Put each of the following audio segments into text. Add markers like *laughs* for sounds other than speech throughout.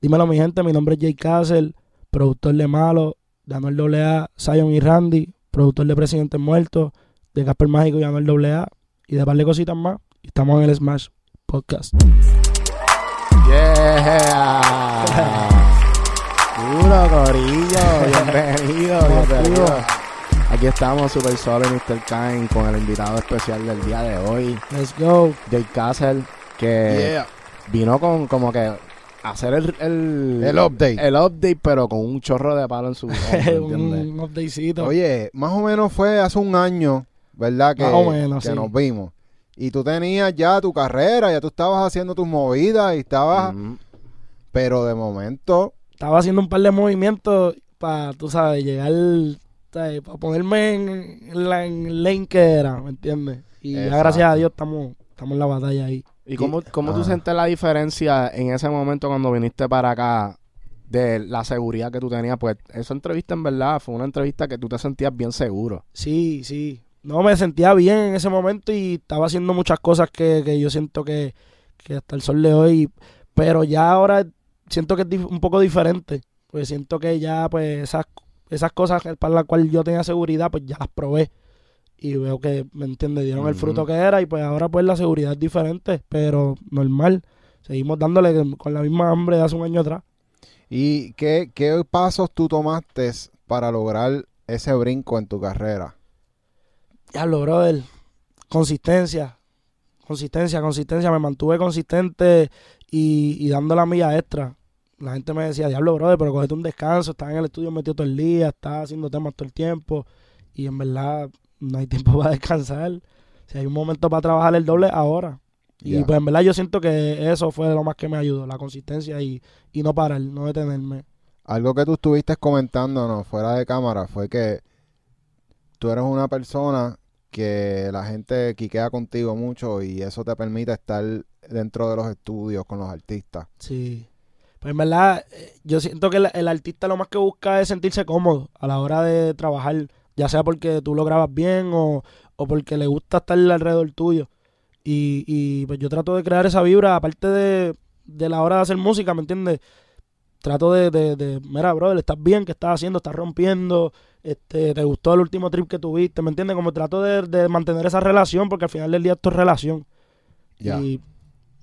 Dímelo, mi gente. Mi nombre es Jay Castle, productor de Malo, de Anuel AA, Zion y Randy, productor de Presidentes Muertos, de Casper Mágico y Anuel AA, y de par de cositas más. Y estamos en el Smash Podcast. Yeah. Duro, Corillo. *laughs* Bienvenido, bienvenido. Aquí estamos, Super Solo y Mr. Kine, con el invitado especial del día de hoy, Let's go. Jay Castle, que vino con como que hacer el, el, El update. el update, pero con un chorro de palo en su *laughs* un updatecito. Oye, más o menos fue hace un año, ¿verdad? Que, Más o menos, que sí. nos vimos. Y tú tenías ya tu carrera, ya tú estabas haciendo tus movidas y estabas... Mm. Pero de momento, Estaba haciendo un par de movimientos para, tú sabes, llegar, para ponerme en, en la en lane que era, ¿me entiendes? Y ya gracias a Dios estamos, estamos en la batalla ahí. ¿Y cómo, cómo tú Ajá. sientes la diferencia en ese momento cuando viniste para acá de la seguridad que tú tenías? Pues esa entrevista en verdad fue una entrevista que tú te sentías bien seguro. Sí, sí. No, me sentía bien en ese momento y estaba haciendo muchas cosas que, que yo siento que, que hasta el sol de hoy, pero ya ahora siento que es un poco diferente, pues siento que ya pues esas, esas cosas para las cuales yo tenía seguridad, pues ya las probé y veo que, ¿me entiendes? Dieron el fruto que era y pues ahora pues la seguridad es diferente, pero normal. Seguimos dándole con la misma hambre de hace un año atrás. ¿y qué, qué pasos tú tomaste para lograr ese brinco en tu carrera? Diablo, brother. Consistencia. Consistencia, consistencia. Me mantuve consistente y, y dando la milla extra. La gente me decía, diablo, brother, pero cogete un descanso. Estás en el estudio metido todo el día, estás haciendo temas todo el tiempo. Y en verdad, no hay tiempo *laughs* para descansar. Si hay un momento para trabajar el doble, ahora. Y pues en verdad yo siento que eso fue lo más que me ayudó, la consistencia y, y no parar, no detenerme. Algo que tú estuviste comentándonos fuera de cámara fue que tú eres una persona que la gente quiquea contigo mucho y eso te permite estar dentro de los estudios con los artistas. Sí. Pues en verdad, eh, yo siento que el, el artista lo más que busca es sentirse cómodo a la hora de trabajar, ya sea porque tú lo grabas bien o, o porque le gusta estar alrededor tuyo. Y, y pues yo trato de crear esa vibra, aparte de, de la hora de hacer música, ¿me entiendes? Trato de, de, de, mira, brother, estás bien, ¿qué estás haciendo? ¿Estás rompiendo? Este, ¿Te gustó el último trip que tuviste? ¿Me entiendes? Como trato de, de mantener esa relación, porque al final del día esto es relación y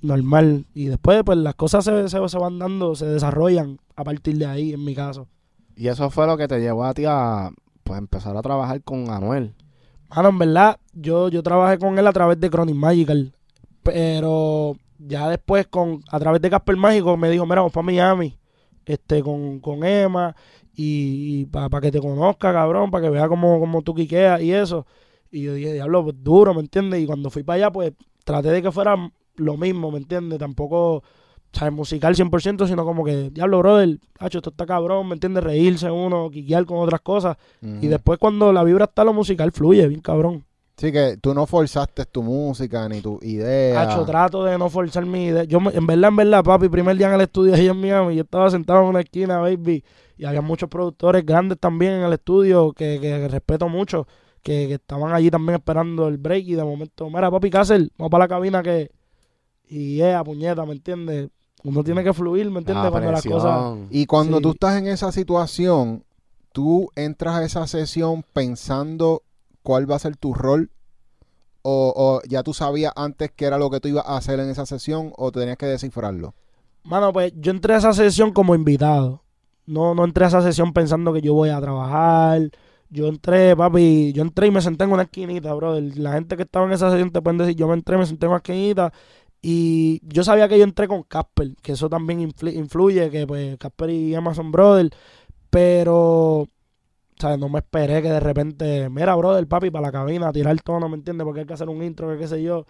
normal. Y después, pues las cosas se, se, se van dando, se desarrollan a partir de ahí, en mi caso. Y eso fue lo que te llevó a ti a pues, empezar a trabajar con Anuel. Mano, en verdad, yo, yo trabajé con él a través de Chronic Magical. Pero ya después, con a través de Casper Mágico, me dijo, mira, vamos para Miami, este, con, con Emma, y, para que te conozca, cabrón, para que vea cómo, cómo tú quiqueas y eso. Y yo dije, diablo, pues duro, ¿me entiendes? Y cuando fui para allá, pues traté de que fuera lo mismo, ¿me entiendes? Tampoco, ¿sabes? Musical 100%, sino como que, diablo, brother, hacho, esto está cabrón, ¿me entiendes? Reírse uno, quiquear con otras cosas. Y después cuando la vibra está, lo musical fluye, bien cabrón. Sí, que tú no forzaste tu música ni tu idea. Hacho, trato de no forzar mi idea. Yo, en verdad, en verdad, papi, primer día en el estudio ahí en Miami, yo estaba sentado en una esquina, baby, y había muchos productores grandes también en el estudio que, que respeto mucho, que, que estaban allí también esperando el break, y de momento, mira, papi, Castle, vamos para la cabina que... Y yeah, puñeta, ¿me entiendes? Uno tiene que fluir, ¿me entiendes? La Cuando las cosas... Y cuando Sí. tú estás en esa situación, tú entras a esa sesión pensando cuál va a ser tu rol. O, o ya tú sabías antes qué era lo que tú ibas a hacer en esa sesión o tenías que descifrarlo. Mano, pues yo entré a esa sesión como invitado. No, no entré a esa sesión pensando que yo voy a trabajar. Yo entré, papi, yo entré y me senté en una esquinita, brother. La gente que estaba en esa sesión te pueden decir, yo me entré, me senté en una esquinita. Y yo sabía que yo entré con Casper, que eso también influ- influye, que pues Casper y Emma son brother. Pero, ¿sabes? No me esperé que de repente, mira, brother, papi, para la cabina, tirar el tono, ¿me entiendes? Porque hay que hacer un intro, que qué sé yo.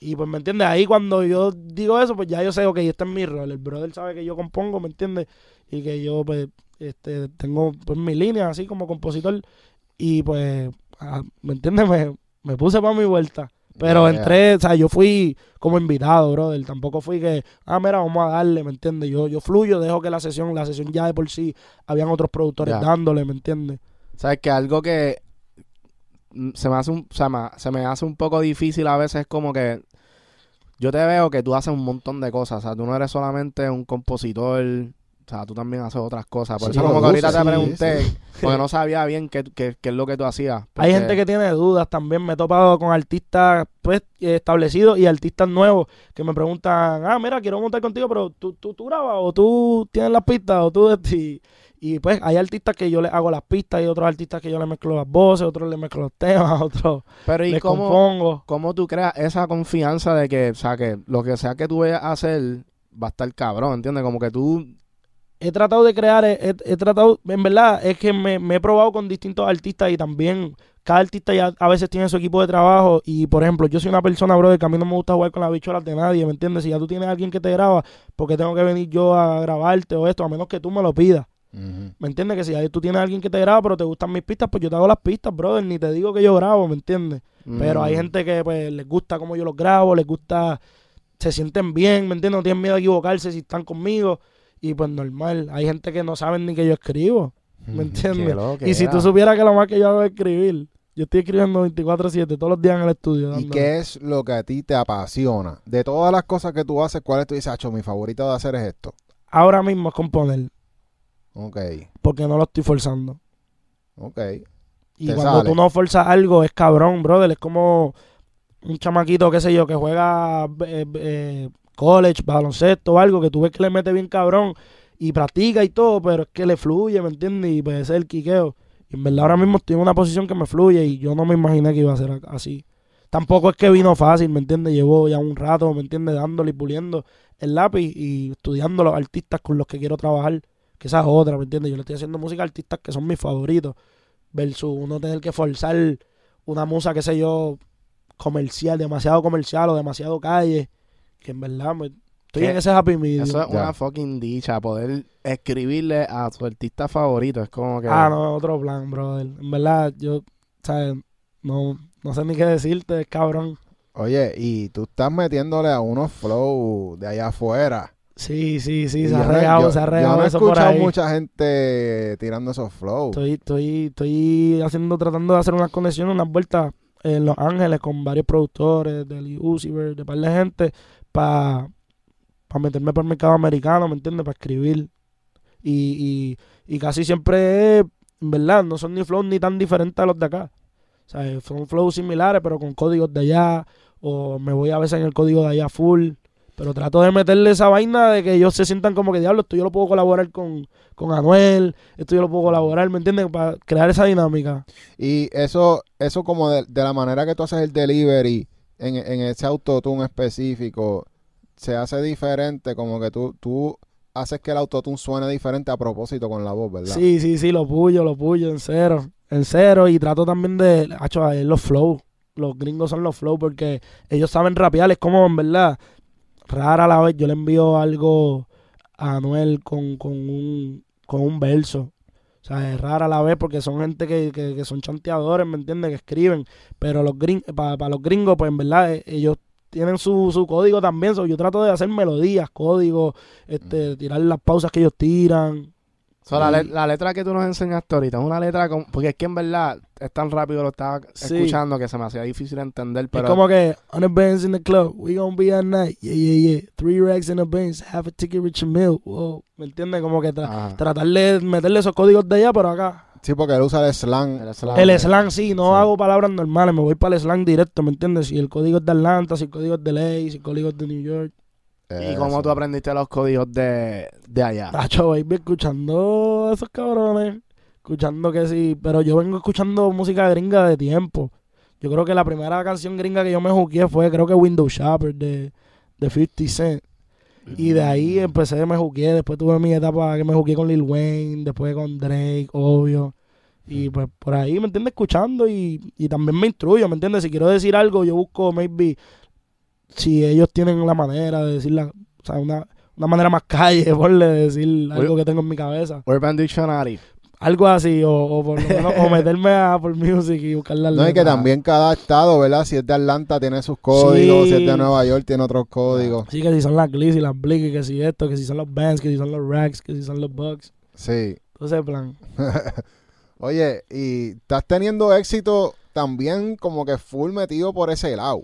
Y pues, ¿me entiendes? Ahí cuando yo digo eso, pues ya yo sé, ok, este es mi rol. El brother sabe que yo compongo, ¿me entiendes? Y que yo, pues, este, tengo pues mi línea así como compositor. Y pues, ah, ¿me entiendes? Me, me puse para mi vuelta. Pero Yeah. entré, o sea, yo fui como invitado, brother. Tampoco fui que, ah, mira, vamos a darle, ¿me entiendes? Yo, yo fluyo, dejo que la sesión, la sesión ya de por sí, habían otros productores dándole, ¿me entiendes? ¿Sabes que algo que mm, se me hace un, o sea, ma- se me hace un poco difícil a veces es como que yo te veo que tú haces un montón de cosas. O sea, tú no eres solamente un compositor. O sea, tú también haces otras cosas. Por Sí, eso como que ahorita te pregunté, sí. porque no sabía bien qué, qué, qué es lo que tú hacías. Hay gente que tiene dudas también. Me he topado con artistas pues eh, establecidos y artistas nuevos que me preguntan, ah, mira, quiero montar contigo, pero tú, tú, tú grabas o tú tienes las pistas o tú... *laughs* Y, y pues hay artistas que yo les hago las pistas y otros artistas que yo les mezclo las voces, otros les mezclo los temas, *laughs* otros Pero ¿y les cómo, compongo. cómo tú creas esa confianza de que, o sea, que lo que sea que tú vayas a hacer va a estar cabrón, ¿entiendes? Como que tú... he tratado de crear, he, he- tratado, en verdad, es que me, me he probado con distintos artistas y también cada artista ya a veces tiene su equipo de trabajo y, por ejemplo, yo soy una persona, bro, que a mí no me gusta jugar con las bichuelas de nadie, ¿me entiendes? Si ya tú tienes a alguien que te graba, porque tengo que venir yo a grabarte o esto? A menos que tú me lo pidas. ¿me entiendes? Que si ya tú tienes a alguien que te graba, pero te gustan mis pistas, pues yo te hago las pistas, brother, ni te digo que yo grabo, ¿me entiendes? Pero hay mm, gente que pues les gusta cómo yo los grabo, les gusta, se sienten bien, ¿me entiendes? No tienen miedo a equivocarse si están conmigo. Y pues normal, hay gente que no saben ni que yo escribo, ¿me Ujú. entiendes? Y si tú supieras que lo más que yo hago es escribir, yo estoy escribiendo 24/7 todos los días en el estudio. ¿Y qué es lo que a ti te apasiona? De todas las cosas que tú haces, ¿cuál es tu dices, "Acho, mi favorito de hacer es esto? Ahora mismo es componer, Ok, porque no lo estoy forzando. ok. Y Te cuando sale. tú no forzas algo, es cabrón, brother. Es como un chamaquito, qué sé yo, que juega eh, eh, college, baloncesto algo, que tú ves que le mete bien cabrón y practica y todo, pero es que le fluye, ¿me entiendes? Y ese es el quiqueo. Y en verdad ahora mismo estoy en una posición que me fluye y yo no me imaginé que iba a ser así. Tampoco es que vino fácil, ¿me entiendes? Llevo ya un rato, ¿me entiendes? Dándole y puliendo el lápiz y estudiando los artistas con los que quiero trabajar. Que esa es otra, ¿me entiendes? Yo le estoy haciendo música a artistas que son mis favoritos versus uno tener que forzar una musa, qué sé yo, comercial, demasiado comercial o demasiado calle, que en verdad me- estoy ¿Qué? en ese happy medium. Eso es Ya. una fucking dicha, poder escribirle a tu artista favorito. Es como que... Ah, no, otro plan, brother. En verdad, yo, ¿sabes? No, no sé ni qué decirte, es cabrón. Oye, y tú estás metiéndole a unos flow de allá afuera. Sí, sí, sí, Y se ha yo regado, yo- se ha Yo regado no he escuchado mucha gente tirando esos flows. Estoy, estoy, estoy haciendo, tratando de hacer unas conexiones, unas vueltas en Los Ángeles con varios productores, del Uziver, de par de gente, para meterme por el mercado americano, ¿me entiendes? Para escribir. Y, y, y casi siempre, en verdad, no son ni flows ni tan diferentes a los de acá. O sea, son flows similares, pero con códigos de allá, o me voy a veces en el código de allá full. Pero trato de meterle esa vaina de que ellos se sientan como que, diablo, esto yo lo puedo colaborar con, con Anuel, esto yo lo puedo colaborar, ¿me entiendes? Para crear esa dinámica. Y eso, eso como de, de la manera que tú haces el delivery en, en ese autotune específico, se hace diferente, como que tú, tú haces que el autotune suene diferente a propósito con la voz, ¿verdad? Sí, sí, sí, lo puyo, lo puyo, en cero. En cero. Y trato también de, ver los flow. Los gringos son los flow porque ellos saben rapear. Es como, en verdad, rara la vez yo le envío algo a Anuel con, con, un, con un verso. O sea, es rara a la vez porque son gente que, que, que son chanteadores, ¿me entiendes? Que escriben. Pero los gring, para los gringos, pues en verdad, eh, ellos tienen su, su código también. So, yo trato de hacer melodías, códigos, este, tirar las pausas que ellos tiran. So, la, le- la letra que tú nos enseñaste ahorita es una letra con, porque es que en verdad es tan rápido lo estaba Sí. escuchando que se me hacía difícil entender, pero es como que, on the bands in the club, we gonna be at night, yeah, yeah, yeah, three racks in the bands, half a ticket rich and mill, wow, ¿me entiendes? Como que tra- Ajá. tratar de meterle esos códigos de allá, pero acá. Sí, porque él usa el slang. El slang. El slang, sí, no Sí. hago palabras normales, me voy para el slang directo, ¿me entiendes? Si el código es de Atlanta, si el código es de LA, si el código es de New York. ¿Y cómo Eso. tú aprendiste los códigos de, de allá? Tacho, baby, escuchando a esos cabrones, escuchando que sí, pero yo vengo escuchando música gringa de tiempo. Yo creo que la primera canción gringa que yo me juqué fue, creo que Window Shopper de, de 50 Cent. Y de ahí empecé, me juqué. Después tuve mi etapa que me juqué con Lil Wayne, después con Drake, obvio. Y pues por ahí, ¿me entiendes? Escuchando y, y también me instruyo, ¿me entiendes? Si quiero decir algo, yo busco, maybe, si ellos tienen la manera de decirla, o sea, una, una manera más calle, *laughs* porle, de decir algo que tengo en mi cabeza. Urban Dictionary. Algo así, o, o por lo menos, o meterme a por music y buscar la No, y que letra. también cada estado, ¿verdad? Si es de Atlanta tiene sus códigos, Sí. si es de Nueva York tiene otros códigos. Sí, que si son las Gliss y las Blicky, que si esto, que si son los Bands, que si son los Racks, que si son los Bucks. Sí. Entonces, en plan. *laughs* Oye, y estás teniendo éxito también como que full metido por ese lado.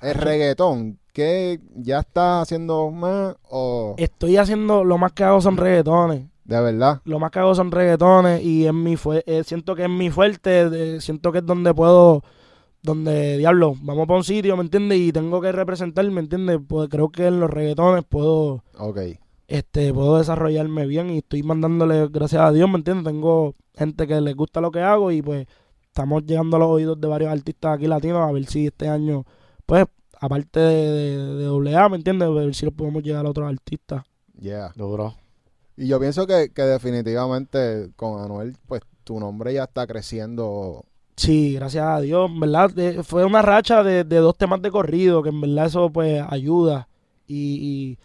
El reggaetón, ¿qué ya estás haciendo más o Estoy haciendo, lo más que hago son reggaetones. de verdad? Lo más que hago son reggaetones y es mi fue, eh, siento que es mi fuerte, siento que es donde puedo, donde, diablo, vamos para un sitio, ¿me entiendes? Y tengo que representar, ¿me entiendes? Pues creo que en los reggaetones puedo, Ok. este, puedo desarrollarme bien y estoy mandándole, gracias a Dios, ¿me entiendes? Tengo gente que les gusta lo que hago y pues estamos llegando a los oídos de varios artistas aquí latinos a ver si este año, pues, aparte de, doble A, ¿me entiendes? A ver si lo podemos llegar a otros artistas. Yeah. Duro. Y yo pienso que, que definitivamente con Anuel, pues tu nombre ya está creciendo. Sí, gracias a Dios, en verdad, fue una racha de, de dos temas de corrido, que en verdad eso pues ayuda. Y,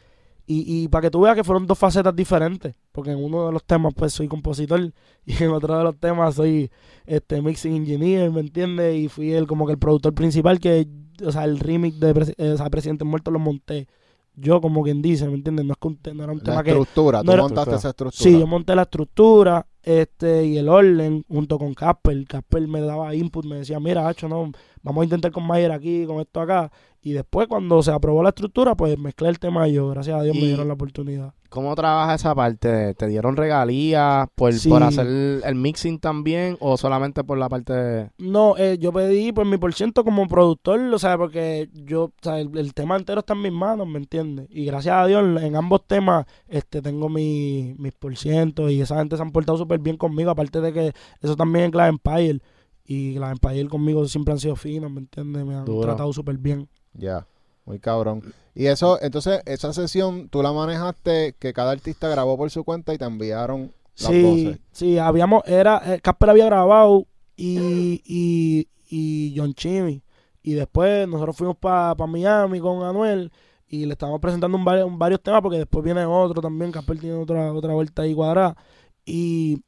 y, y, y para que tú veas que fueron dos facetas diferentes, porque en uno de los temas pues soy compositor *laughs* y en otro de los temas soy este mixing engineer, ¿me entiendes? Y fui el como que el productor principal que, o sea, el remix de eh, o sea, Presidente Muerto lo monté. Yo como quien dice, ¿me entiendes? No es que un no era un La tema que... estructura, no tú era- montaste esa estructura. Sí, yo monté la estructura este y el orden junto con Casper. Casper me daba input, me decía, mira, Hacho, no, vamos a intentar con Mayer aquí, con esto acá. Y después cuando se aprobó la estructura, pues mezclé el tema y yo, gracias a Dios, me dieron la oportunidad. ¿Cómo trabaja esa parte? ¿Te dieron regalías por, Sí. por hacer el mixing también o solamente por la parte de... No, eh, yo pedí pues mi por ciento como productor, o sea, porque yo, o sea, el, el tema entero está en mis manos, ¿me entiendes? Y gracias a Dios en, ambos temas este tengo mi, mis por ciento y esa gente se han portado súper bien conmigo, aparte de que eso también es la Empire y la Empire conmigo siempre han sido finos, ¿me entiendes? Me han Duro. tratado súper bien. Ya, muy cabrón. Y eso, entonces, esa sesión tú la manejaste, que cada artista grabó por su cuenta y te enviaron las Sí, voces. sí, habíamos, era, eh, Casper había grabado y, y, y John Chimmy. Y después nosotros fuimos para Miami con Anuel y le estábamos presentando un varios temas porque después viene otro también, Casper tiene otra, otra vuelta ahí cuadrada. Y,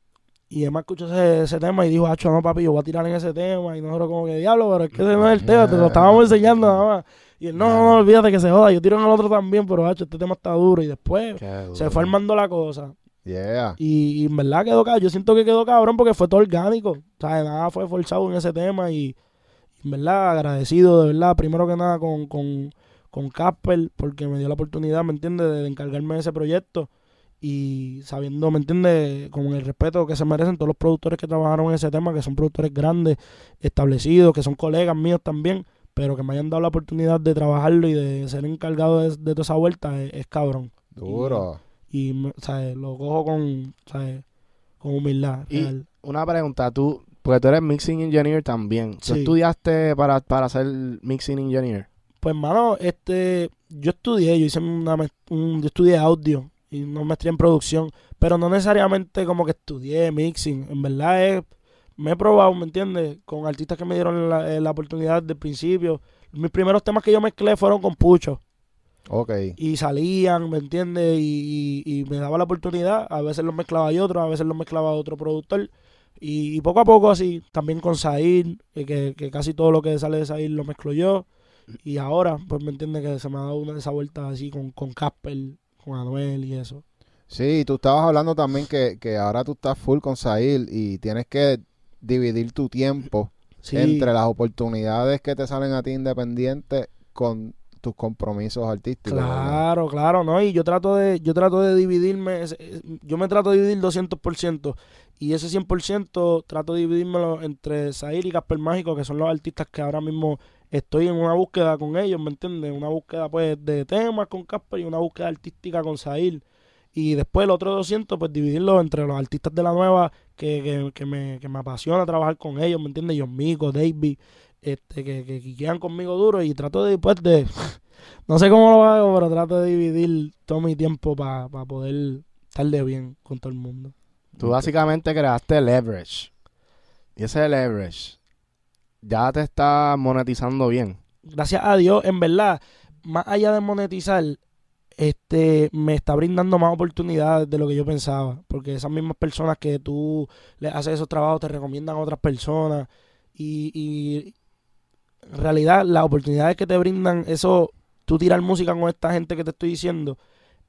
y Emma escuchó ese, ese tema y dijo, Hacho, no papi, yo voy a tirar en ese tema. Y nosotros como que, diablo, pero es que ese no es el tema, te lo estábamos enseñando nada más. Y él, no, no, no, olvídate que se joda, yo tiro en el otro también, pero Hacho, este tema está duro. Y después se fue armando la cosa. Yeah. Y, y en verdad quedó cabrón. Yo siento que quedó cabrón porque fue todo orgánico. O sea, nada fue forzado en ese tema. Y, en verdad, agradecido de verdad, primero que nada, con, con, con Casper, porque me dio la oportunidad, ¿me entiendes?, de, de encargarme de ese proyecto. Y sabiendo, ¿me entiendes?, con el respeto que se merecen todos los productores que trabajaron en ese tema, que son productores grandes, establecidos, que son colegas míos también, pero que me hayan dado la oportunidad de trabajarlo y de ser encargado de, de toda esa vuelta, es, es cabrón Duro. y me- ¿sabes? lo cojo con, ¿sabes? con humildad. Y- real. Una pregunta, tú, porque tú eres mixing engineer también. ¿Tú Sí. estudiaste para, para ser mixing engineer? Pues, mano, este, yo estudié, yo hice una, un, yo estudié audio y una maestría en producción, pero no necesariamente como que estudié mixing. En verdad es, me he probado, ¿me entiendes? Con artistas que me dieron la, eh, la oportunidad desde el principio. Mis primeros temas que yo mezclé fueron con Pucho Ok. y salían, ¿me entiendes? Y, y- y me daba la oportunidad. A veces los mezclaba yo otro, a veces los mezclaba otro productor. Y, y poco a poco así, también con Zahir, eh, que, que casi todo lo que sale de Zahir lo mezclo yo. Y ahora, pues me entiende que se me ha dado una de esas vueltas así con, con Casper, con Anuel y eso. Sí, tú estabas hablando también que, que ahora tú estás full con Sahil y tienes que dividir tu tiempo Sí, entre las oportunidades que te salen a ti independiente con tus compromisos artísticos. ¿verdad? Claro, claro, ¿no? Y yo trato de, yo trato de dividirme, yo me trato de dividir 200%, y ese 100% trato de dividírmelo entre Zahir y Casper Mágico, que son los artistas que ahora mismo estoy en una búsqueda con ellos, ¿me entiendes? Una búsqueda, pues, de temas con Casper y una búsqueda artística con Zahir. Y después el otro 200, pues, dividirlo entre los artistas de la nueva que, que, me, que me apasiona trabajar con ellos, ¿me entiendes? John Mico, David, este, que, que, que quedan conmigo duro y trato de, pues, de... *laughs* No sé cómo lo hago, pero trato de dividir todo mi tiempo para poder estar de bien con todo el mundo. Tú básicamente creaste leverage. Y ese leverage ya te está monetizando bien. Gracias a Dios, en verdad, más allá de monetizar, este me está brindando más oportunidades de lo que yo pensaba. Porque esas mismas personas que tú le haces esos trabajos te recomiendan a otras personas. Y, y en realidad, las oportunidades que te brindan, eso, tú tirar música con esta gente que te estoy diciendo,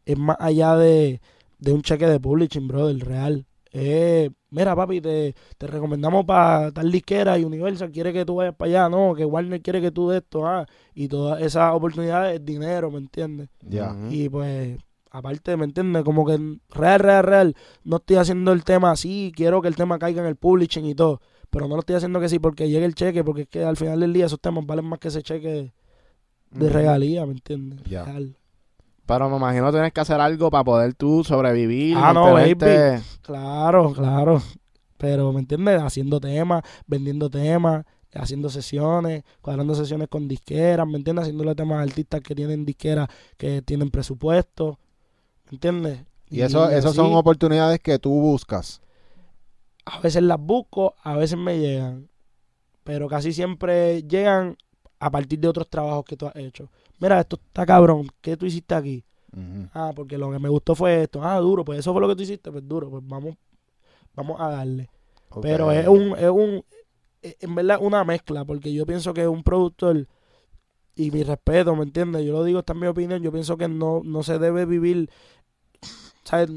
es más allá de, de un cheque de publishing, brother, real. Es mira papi, te, te recomendamos para tal disquera y Universal quiere que tú vayas para allá, no, que Warner quiere que tú de esto, ah, y todas esas oportunidades es dinero, ¿me entiendes? Ya. Y pues, aparte, ¿me entiendes? Como que real, real, real, no estoy haciendo el tema así, quiero que el tema caiga en el publishing y todo, pero no lo estoy haciendo que sí porque llegue el cheque, porque es que al final del día esos temas valen más que ese cheque de Ujú. regalía, ¿me entiendes? Ya. Real. Pero me imagino tienes que hacer algo para poder tú sobrevivir. Ah, no, mantenerte- Claro, claro. Pero, ¿me entiendes? Haciendo temas, vendiendo temas, haciendo sesiones, cuadrando sesiones con disqueras, ¿me entiendes? Haciéndole temas a artistas que tienen disqueras que tienen presupuesto, ¿me entiendes? Y eso, esas así, son oportunidades que tú buscas. A veces las busco, a veces me llegan. Pero casi siempre llegan a partir de otros trabajos que tú has hecho. Mira, esto está cabrón. ¿Qué tú hiciste aquí? Ah, porque lo que me gustó fue esto. Ah, duro, pues eso fue lo que tú hiciste, pues duro, pues vamos, vamos a darle. Pero es un, es un, es- en verdad una mezcla, porque yo pienso que un productor, y mi respeto, ¿me entiendes? Yo lo digo, esta es mi opinión, yo pienso que no, no se debe vivir, ¿sabes?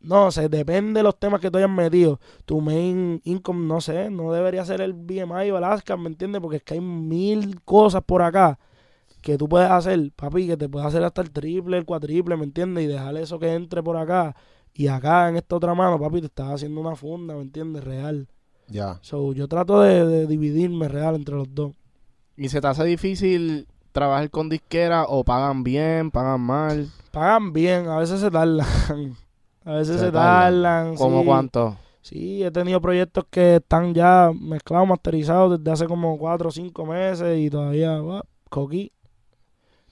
No, se depende de los temas que tú hayas metido. Tu main income, no sé, no debería ser el BMI o Alaska, ¿me entiendes? Porque es que hay mil cosas por acá que tú puedes hacer, papi, que te puedes hacer hasta el triple, el cuatriple, ¿me entiendes? Y dejar eso que entre por acá. Y acá en esta otra mano, papi, te estás haciendo una funda, ¿me entiendes? Real. Ya. So, yo trato de, de dividirme real entre los dos. ¿Y se te hace difícil trabajar con disquera o pagan bien, pagan mal? Pagan bien, a veces se tardan. *laughs* A veces Se se, tardan. tardan. ¿Cómo sí. cuánto? Sí, he tenido proyectos que están ya mezclados, masterizados desde hace como cuatro o cinco meses y todavía, va, coquí.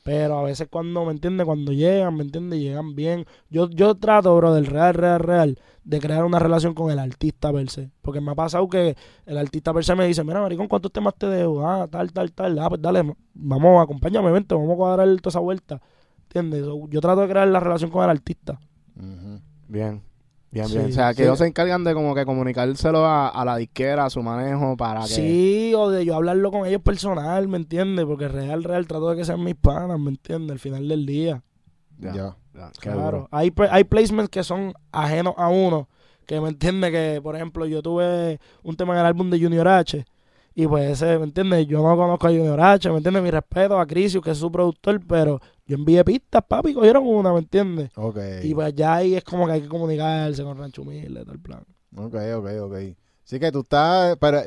Pero a veces cuando, ¿me entiendes? Cuando llegan, ¿me entiendes? Llegan bien. Yo, yo trato, bro, del real, real, real, de crear una relación con el artista per se. Porque me ha pasado que el artista per se me dice, mira, maricón, ¿cuántos temas te debo? Ah, tal, tal, tal. Ah, pues dale, vamos, acompáñame, vente, vamos a cuadrar toda esa vuelta. ¿Entiendes? Yo trato de crear la relación con el artista. Bien. Bien, Sí, bien. O sea, que sí. ellos se encargan de como que comunicárselo a, a la disquera, a su manejo, para que... Sí, o de yo hablarlo con ellos personal, ¿me entiendes? Porque real, real, trato de que sean mis panas, ¿me entiendes? Al final del día. Ya, Ya. Claro. Hay, hay placements que son ajenos a uno. Que me entiende que, por ejemplo, yo tuve un tema en el álbum de Junior H. Y pues ese, ¿me entiendes? Yo no conozco a Junior H, ¿me entiendes? Mi respeto a Crisius, que es su productor, pero yo envié pistas, papi, cogieron una, ¿me entiendes? Ok. Y pues ya ahí es como que hay que comunicarse con Rancho Humilde, el plan. Ok, ok, ok. Sí que tú estás, pero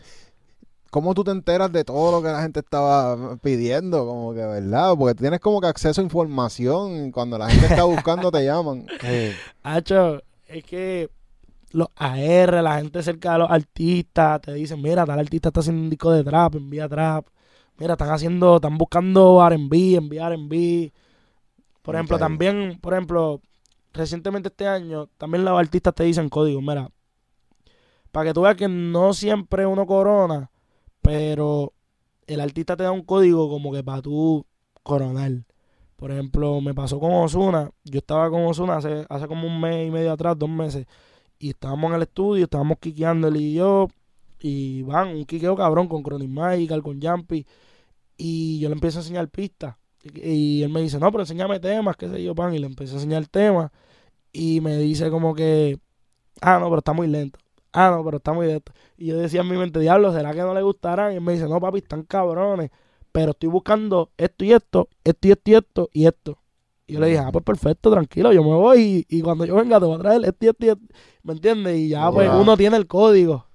¿cómo tú te enteras de todo lo que la gente estaba pidiendo? Como que, ¿verdad? Porque tienes como que acceso a información y cuando la gente está buscando te llaman. *laughs* Hacho, es que los AR, la gente cerca de los artistas, te dicen, mira, tal artista está haciendo un disco de trap, envía trap. Mira, están haciendo, están buscando R&B, envía R&B. Por ejemplo, también, por ejemplo, recientemente este año, también los artistas te dicen código, mira, para que tú veas que no siempre uno corona, pero el artista te da un código como que para tú coronar. Por ejemplo, me pasó con Osuna. Yo estaba con Osuna hace, hace como un mes y medio atrás, dos meses. Y estábamos en el estudio, estábamos quiqueando él y yo. Y van, un quiqueo cabrón con Chronic Magical, con Jumpy. Y yo le empiezo a enseñar pistas. Y, y él me dice, no, pero enséñame temas, qué sé yo, pan. Y le empecé a enseñar temas. Y me dice como que, ah, no, pero está muy lento. Ah, no, pero está muy lento. Y yo decía en mi mente, diablo, ¿será que no le gustarán? Y él me dice, no, papi, están cabrones. Pero estoy buscando esto y esto, esto y esto y esto y esto. Y yo le dije, ah, pues perfecto, tranquilo, yo me voy y, y cuando yo venga te voy a traer esto y esto. ¿Me entiendes? Y ya, pues uno tiene el código.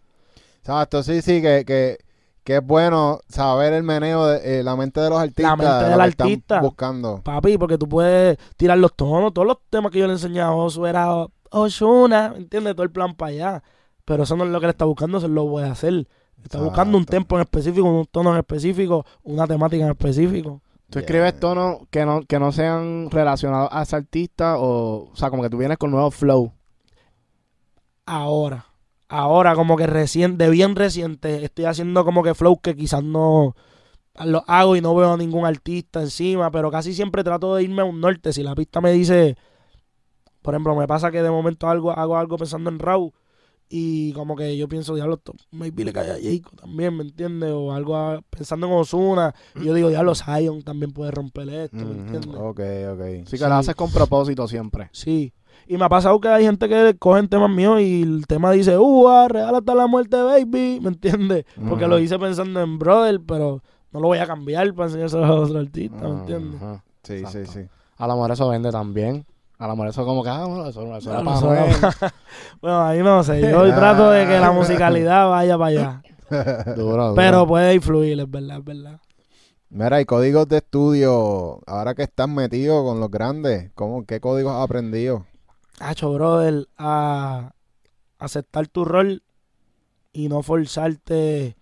Exacto, sí, sí, que, que, que es bueno saber el meneo de eh, la mente de los artistas. mente de del están artista. buscando. Papi, porque tú puedes tirar los tonos. Todos los temas que yo le enseñaba a Osu era Osuna, ¿me entiendes? Todo el plan para allá. Pero eso no es lo que le está buscando, eso lo puede hacer. Está buscando un tempo en específico, un tono en específico, una temática en específico. ¿Tú Yeah. escribes tonos que no, que no sean relacionados a ese artista o, o sea, como que tú vienes con nuevo flow? Ahora, ahora como que recién, de bien reciente, estoy haciendo como que flow que quizás no lo hago y no veo a ningún artista encima, pero casi siempre trato de irme a un norte. Si la pista me dice, por ejemplo, me pasa que de momento algo, hago algo pensando en Raw y como que yo pienso, diablo, maybe le cae a Jacob también, ¿me entiendes? O algo a- pensando en Osuna y yo digo, diablo, Zion también puede romper esto, ¿me entiendes? Ok, ok. Así que Sí. lo haces con propósito siempre. Sí, Y me ha pasado que hay gente que cogen temas míos y el tema dice, ¡uh, real hasta la muerte, baby! ¿Me entiendes? Porque lo hice pensando en brother, pero no lo voy a cambiar para enseñárselo a otro artista, ¿me entiendes? Ajá. Sí, sí, Exacto. sí. A lo mejor eso vende también. A lo mejor eso como que, ah, bueno, eso, eso era Bueno, para Noel. Bueno, ahí no sé. Yo *laughs* trato de que la musicalidad vaya para allá. *laughs* Duro, duro. Pero puede influir, es verdad, es verdad. Mira, y códigos de estudio, ahora que estás metido con los grandes, ¿cómo, ¿qué códigos has aprendido? Hacho, brother, a aceptar tu rol y no forzarte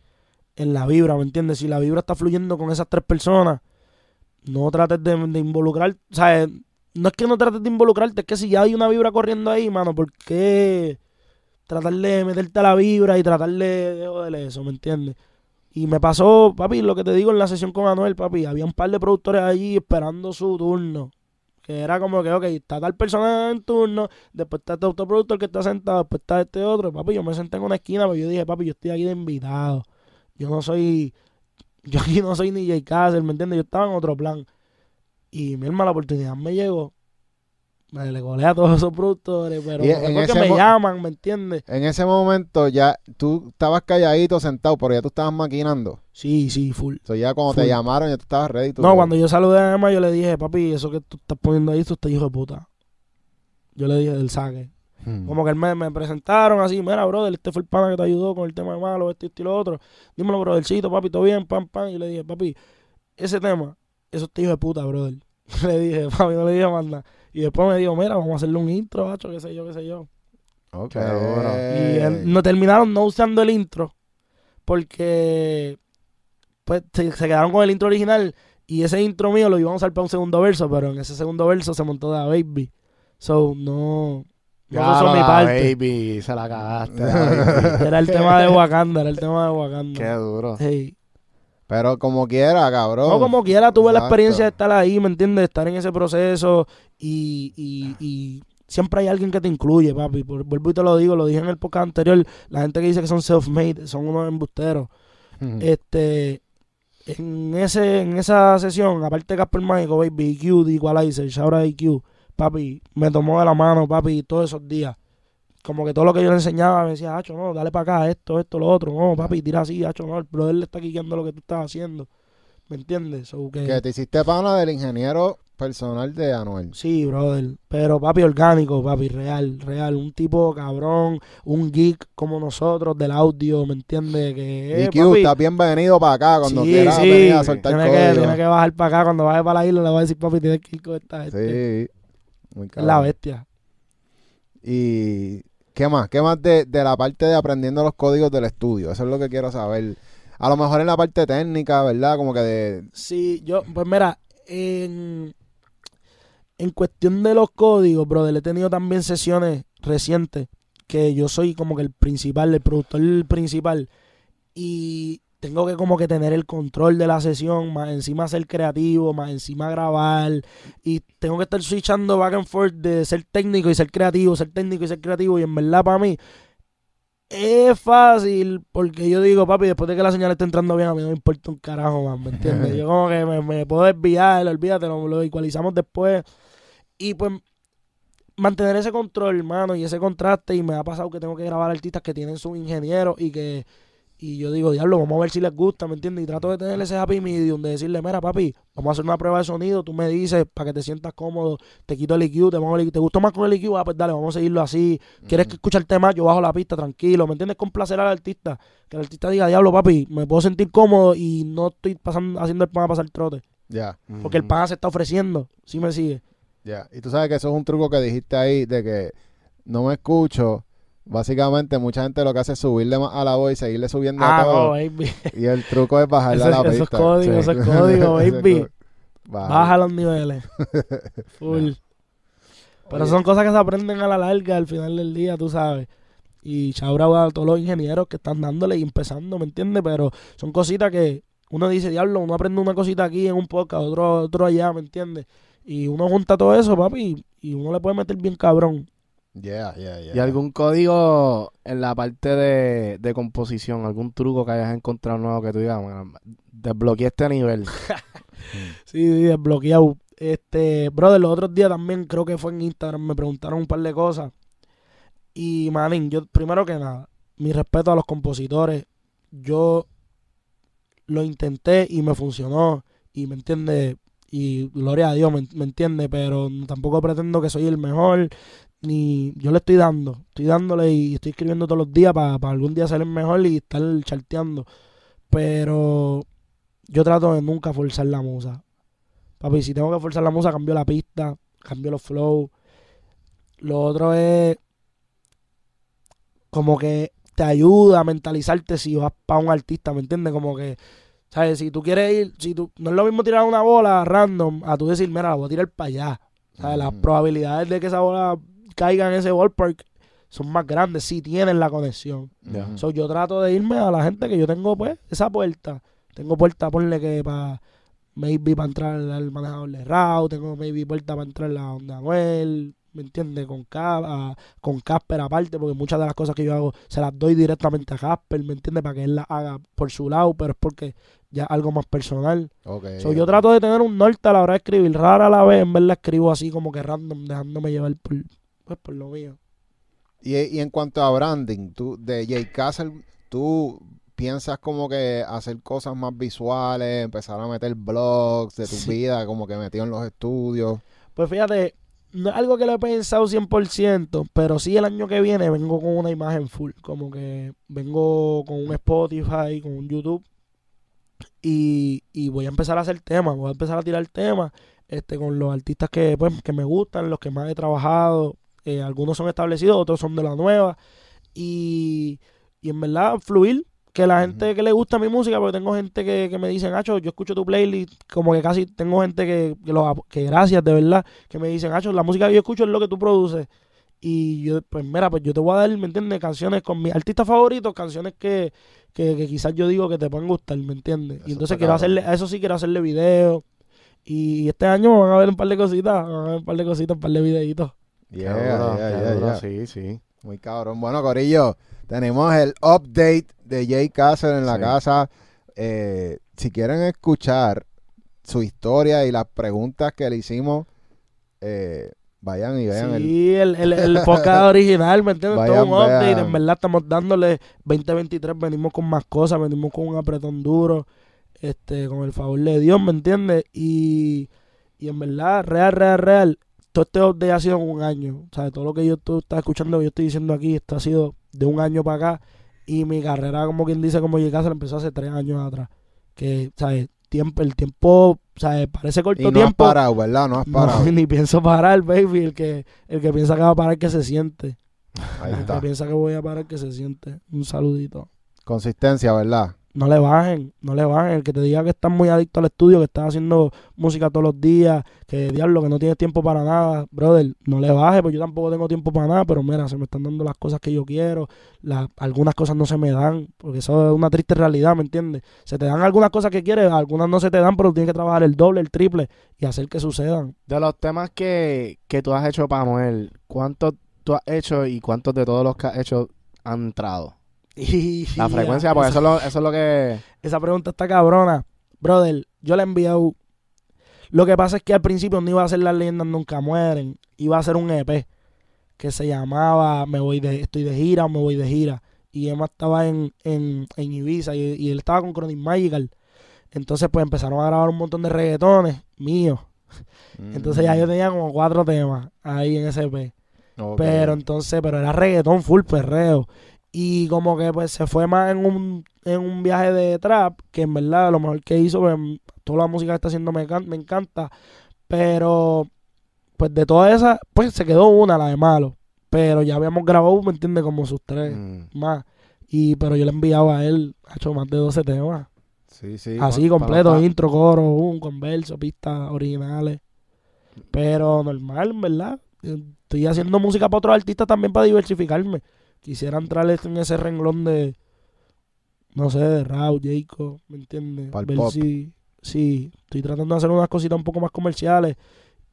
en la vibra, ¿me entiendes? Si la vibra está fluyendo con esas tres personas, no trates de, de involucrar, o sea, no es que no trates de involucrarte, es que si ya hay una vibra corriendo ahí, mano, ¿por qué tratar de meterte a la vibra y tratar de, de joderle eso, ¿me entiendes? Y me pasó, papi, lo que te digo en la sesión con Anuel, papi, había un par de productores allí esperando su turno. Que era como que, ok, está tal persona en turno, después está este otro productor que está sentado, después está este otro. Papi, yo me senté en una esquina, pero yo dije, papi, yo estoy aquí de invitado. Yo no soy, yo aquí no soy ni Jay Castle, ¿me entiendes? Yo estaba en otro plan. Y mi hermano, la oportunidad me llegó. Me le colé a todos esos productores, pero es porque me llaman, ¿me entiendes? En ese momento ya tú estabas calladito, sentado, pero ya tú estabas maquinando. Sí, sí, full. O sea, ya cuando te llamaron ya tú estabas ready. tú- No, cuando yo saludé a Emma, yo le dije, papi, eso que tú estás poniendo ahí, tú estás hijo de puta. Yo le dije del saque. Hmm. Como que él me, me presentaron así, mira, brother, este fue el pana que te ayudó con el tema de malo, esto, esto y lo otro. Dímelo, brothercito, papi, todo bien, pam, pam. Y le dije, papi, ese tema, eso está hijo de puta, brother. *laughs* le dije, papi, no le dije más nada. Y después me dijo, mira, vamos a hacerle un intro, bacho, qué sé yo, qué sé yo. Ok. Qué duro. Y él- no terminaron no usando el intro porque pues se, se quedaron con el intro original y ese intro mío lo iban a usar para un segundo verso, pero en ese segundo verso se montó Da Baby. So, no, no usó mi parte. baby, se la cagaste. *laughs* Era el tema de Wakanda, era el tema de Wakanda. Qué duro. Hey. Pero como quiera, cabrón. No, como quiera, tuve la experiencia de estar ahí, ¿me entiendes? De estar en ese proceso y, y, y siempre hay alguien que te incluye, papi. Por- Vuelvo y te lo digo, lo dije en el podcast anterior. La gente que dice que son self-made son unos embusteros. Este, en ese en esa sesión, aparte de Casper Mágico, baby, IQ de Equalizer, out IQ, papi, me tomó de la mano, papi, todos esos días. Como que todo lo que yo le enseñaba me decía, Hacho, no, dale para acá, esto, esto, lo otro, no, papi, tira así, Hacho, no, el brother le está quiqueando lo que tú estás haciendo. ¿Me entiendes? So que- Que te hiciste pana del ingeniero personal de Anuel. Sí, brother. Pero papi orgánico, papi, real, real. Un tipo cabrón, un geek como nosotros del audio, ¿me entiendes? Que, eh, y Q, papi, estás bienvenido para acá cuando sí, quieras sí, venir a soltar tiene que, tiene que bajar para acá. Cuando baje para la isla le voy a decir, papi, tienes que ir con esta gente. Sí. Muy Es la cabrón. bestia. Y ¿qué más? ¿Qué más de, de la parte de aprendiendo los códigos del estudio? Eso es lo que quiero saber. A lo mejor en la parte técnica, ¿verdad? Como que de... Sí, yo, pues mira, en, en cuestión de los códigos, brother, he tenido también sesiones recientes que yo soy como que el principal, el productor principal y tengo que como que tener el control de la sesión, más encima ser creativo, más encima grabar y tengo que estar switchando back and forth de ser técnico y ser creativo, ser técnico y ser creativo y en verdad para mí es fácil porque yo digo, papi, después de que la señal esté entrando bien, a mí no me importa un carajo más, ¿me entiendes? *laughs* Yo como que me, me puedo desviar, olvídate, lo, lo igualizamos después. Y pues mantener ese control, hermano, y ese contraste. Y me ha pasado que tengo que grabar artistas que tienen sus ingenieros y que... Y yo digo, diablo, vamos a ver si les gusta, ¿me entiendes? Y trato de tener ese happy medium, de decirle, mira, papi, vamos a hacer una prueba de sonido, tú me dices para que te sientas cómodo, te quito el EQ, te pongo el EQ, ¿te gustó más con el EQ? Ah, pues dale, vamos a seguirlo así. ¿Quieres que escucharte más? Yo bajo la pista, tranquilo, ¿me entiendes? Complacer al artista. Que el artista diga, diablo, papi, me puedo sentir cómodo y no estoy pasando, haciendo el pan a pasar trote. Ya, Porque el pan se está ofreciendo. ¿Sí me sigue? ya. Y tú sabes que eso es un truco que dijiste ahí de que no me escucho. Básicamente mucha gente lo que hace es subirle más a la voz y seguirle subiendo a Ah, todo. no, baby. *laughs* Y el truco es bajarle Eso, a la eso es pista. código, Sí. eso es código, *laughs* Ese baby. Baja. Baja los niveles. *laughs* Full. Pero Oye. son cosas que se aprenden a la larga al final del día, tú sabes. Y chabra a todos los ingenieros que están dándole y empezando, ¿me entiendes? Pero son cositas que uno dice, diablo, uno aprende una cosita aquí en un podcast, otro, otro allá, ¿me entiendes? Y uno junta todo eso, papi, y uno le puede meter bien cabrón. Yeah, yeah, yeah. ¿Y algún código en la parte de, de composición? ¿Algún truco que hayas encontrado nuevo que tú digas, "Bueno, desbloqueé este nivel? *laughs* *laughs* Sí, sí, desbloqueado. Este, brother, los otros días también creo que fue en Instagram, me preguntaron un par de cosas. Y, manín, yo, primero que nada, mi respeto a los compositores. Yo lo intenté y me funcionó. Y me entiende, y gloria a Dios, me, me entiende, pero tampoco pretendo que soy el mejor. Ni yo le estoy dando, estoy dándole y estoy escribiendo todos los días para algún día ser el mejor y estar charteando. Pero yo trato de nunca forzar la musa. Papi, si tengo que forzar la musa, cambio la pista, cambio los flows. Lo otro es como que te ayuda a mentalizarte si vas para un artista, ¿me entiendes? Como que, ¿sabes? Si tú quieres ir, si tú, no es lo mismo tirar una bola random a tú decir, mira, la voy a tirar para allá. ¿Sabes? Las probabilidades de que esa bola caiga en ese ballpark son más grandes si tienen la conexión. So, yo trato de irme a la gente que yo tengo, pues, esa puerta. Tengo puerta, ponle que para, maybe para entrar al manejador de route, tengo maybe puerta para entrar a la onda Anuel, ¿me entiendes? Con, Cap, con Casper aparte, porque muchas de las cosas que yo hago se las doy directamente a Casper, ¿me entiendes? Para que él las haga por su lado, pero es porque ya algo más personal. Ok, So, yo trato de tener un norte a la hora de escribir, rara a la vez, en verdad escribo así como que random, dejándome llevar por, pues, por lo mío. Y, y en cuanto a branding, tú, de Jay Castle, tú piensas como que hacer cosas más visuales, empezar a meter blogs de tu Sí. vida, como que metido en los estudios. Pues fíjate, no es algo que lo he pensado 100%, pero sí el año que viene vengo con una imagen full, como que vengo con un Spotify, con un YouTube y, y voy a empezar a hacer temas, voy a empezar a tirar temas este, con los artistas que, pues, que me gustan, los que más he trabajado, eh, algunos son establecidos, otros son de la nueva y, y en verdad fluir. Que la gente que le gusta mi música, porque tengo gente que, que me dice, Nacho, yo escucho tu playlist, como que casi tengo gente que, que, los que gracias de verdad, que me dicen, Nacho, la música que yo escucho es lo que tú produces. Y yo, pues mira, pues yo te voy a dar, ¿me entiendes? Canciones con mis artistas favoritos, canciones que, que, que quizás yo digo que te pueden gustar, ¿me entiendes? Eso y entonces quiero hacerle, a eso sí quiero hacerle videos. Y este año van a ver un par de cositas, van a ver un par de cositas, un par de videitos. Yeah, Qué duro, yeah, qué yeah, duro, yeah. Sí, sí. Muy cabrón. Bueno, Corillo, tenemos el update de Jay Castle en la Sí. casa. Eh, si quieren escuchar su historia y las preguntas que le hicimos, eh, vayan y vean el... Sí, el, el, el *laughs* podcast original, ¿me entiendes? Vayan, Todo un update. vean. En verdad estamos dándole 2023, venimos con más cosas, venimos con un apretón duro, este, con el favor de Dios, ¿me entiendes? Y, y en verdad, real, real, real, todo este update ha sido en un año. O sea, todo lo que yo tú estás escuchando, que yo estoy diciendo aquí, esto ha sido de un año para acá. Y mi carrera, como quien dice, como llegase, empezó hace tres años atrás. Que, ¿sabes? Tiempo, el tiempo, ¿sabes? Parece corto Y no has tiempo. parado, ¿verdad? No has No, parado. *laughs* ni pienso parar, baby. El que, el que piensa que va a parar, que se siente. Ahí El que está. piensa que voy a parar, que se siente. Un saludito. Consistencia, ¿verdad? No le bajen, no le bajen. El que te diga que estás muy adicto al estudio, que estás haciendo música todos los días, que diablo, que no tienes tiempo para nada, brother, no le bajes, pues yo tampoco tengo tiempo para nada, pero mira, se me están dando las cosas que yo quiero, la- algunas cosas no se me dan, porque eso es una triste realidad, ¿me entiendes? Se te dan algunas cosas que quieres, algunas no se te dan, pero tienes que trabajar el doble, el triple y hacer que sucedan. De los temas que, que tú has hecho para Moel, ¿cuántos tú has hecho y cuántos de todos los que has hecho han entrado? La frecuencia, porque eso es, lo, eso es lo que... Esa pregunta está cabrona. Brother, yo le he enviado. Lo que pasa es que al principio no iba a ser Las leyendas nunca mueren. Iba a ser un EP que se llamaba Me voy de, Estoy de gira o Me voy de gira. Y Emma estaba en, en, en Ibiza y, y él estaba con Chronic Magical. Entonces, pues empezaron a grabar un montón de reggaetones míos. Entonces, ya yo tenía como cuatro temas ahí en ese EP. Pero entonces, pero era reggaetón full perreo. Y como que pues se fue más en un, en un viaje de trap, que en verdad lo mejor que hizo, pues, toda la música que está haciendo me, can- me encanta. Pero, pues de todas esas, pues se quedó una, la de malo. Pero ya habíamos grabado, ¿me entiendes? Como sus tres Mm. más. Y, pero yo le enviaba a él, ha hecho más de 12 temas. Sí, sí. Así, pa- completo, intro, coro, un converso, pistas originales. Pero normal, en verdad. Estoy haciendo música para otros artistas también para diversificarme. Quisiera entrar en ese renglón de, no sé, de Raúl, Jacob, ¿me entiendes? Pa'l Ver pop. si, sí, estoy tratando de hacer unas cositas un poco más comerciales.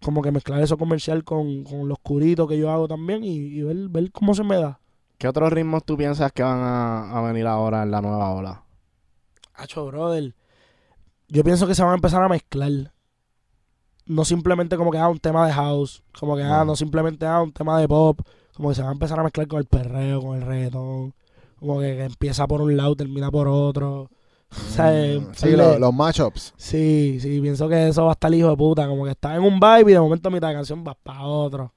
Como que mezclar eso comercial con, con lo oscurito que yo hago también y, y ver, ver cómo se me da. ¿Qué otros ritmos tú piensas que van a, a venir ahora en la nueva ola? Hacho, brother. Yo pienso que se van a empezar a mezclar. no simplemente como que ah, un tema de house, como que ah, No. no simplemente ah, un tema de pop, como que se va a empezar a mezclar con el perreo, con el reggaetón, como que, que empieza por un lado, termina por otro. *laughs* O sea, Mm, Sí, lo- los matchups. sí, sí, pienso que eso va a estar hijo de puta, como que está en un vibe y de momento a mitad de canción va para otro.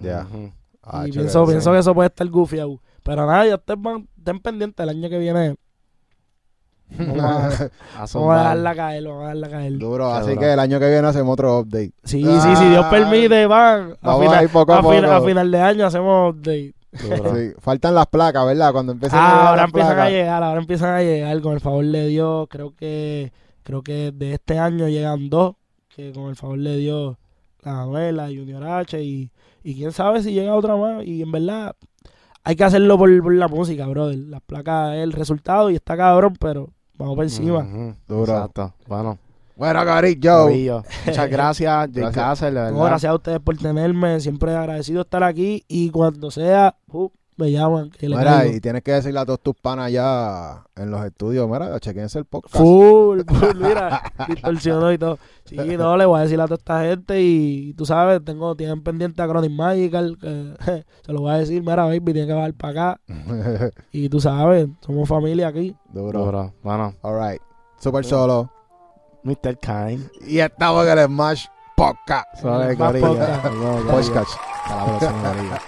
Ya. Ah, y pienso, que pienso que eso puede estar goofy. Pero nada, ya ustedes van, estén pendientes el año que viene. Vamos a, *laughs* A vamos a dejarla caer, vamos a dejarla caer. Duro, Qué así duro. que el año que viene hacemos otro update. Sí, sí, si Dios Ah. permite, van. A, Vamos final, a ir poco a a, fin- poco. a final de año hacemos update. Sí, Faltan las placas, ¿verdad? Cuando empiecen a Ah, llegar ahora empiezan a llegar, ahora empiezan a llegar. Con el favor de Dios, creo que creo que de este año llegan dos. Que con el favor de Dios, la Anuel, la Junior H y, y quién sabe si llega otra más. Y en verdad, hay que hacerlo por, por la música, brother. Las placas es el resultado y está cabrón, pero vamos por encima. Duro. Exacto. Bueno, Bueno. Corillo, muchas gracias, *laughs* Jay Gracias. Castle, de verdad. No, gracias a ustedes por tenerme. Siempre agradecido estar aquí. Y cuando sea, uh, me llaman. Que Mira, caigo. y tienes que decirle a todos tus panas allá en los estudios, mira, chequense el podcast. Full, *laughs* full, mira, distorsionó y todo. Sí, no, le voy a decir a toda esta gente y tú sabes, tengo, tienen pendiente a Chronic Magical, que *laughs* se lo voy a decir, mira, baby, tiene que bajar para acá. *laughs* Y tú sabes, somos familia aquí. Duro. Duro. Bueno, Alright. Super solo. Mr. Kind. Y estamos en el Smash Podcast. Corillo. podcast. Podcast. Hasta la próxima,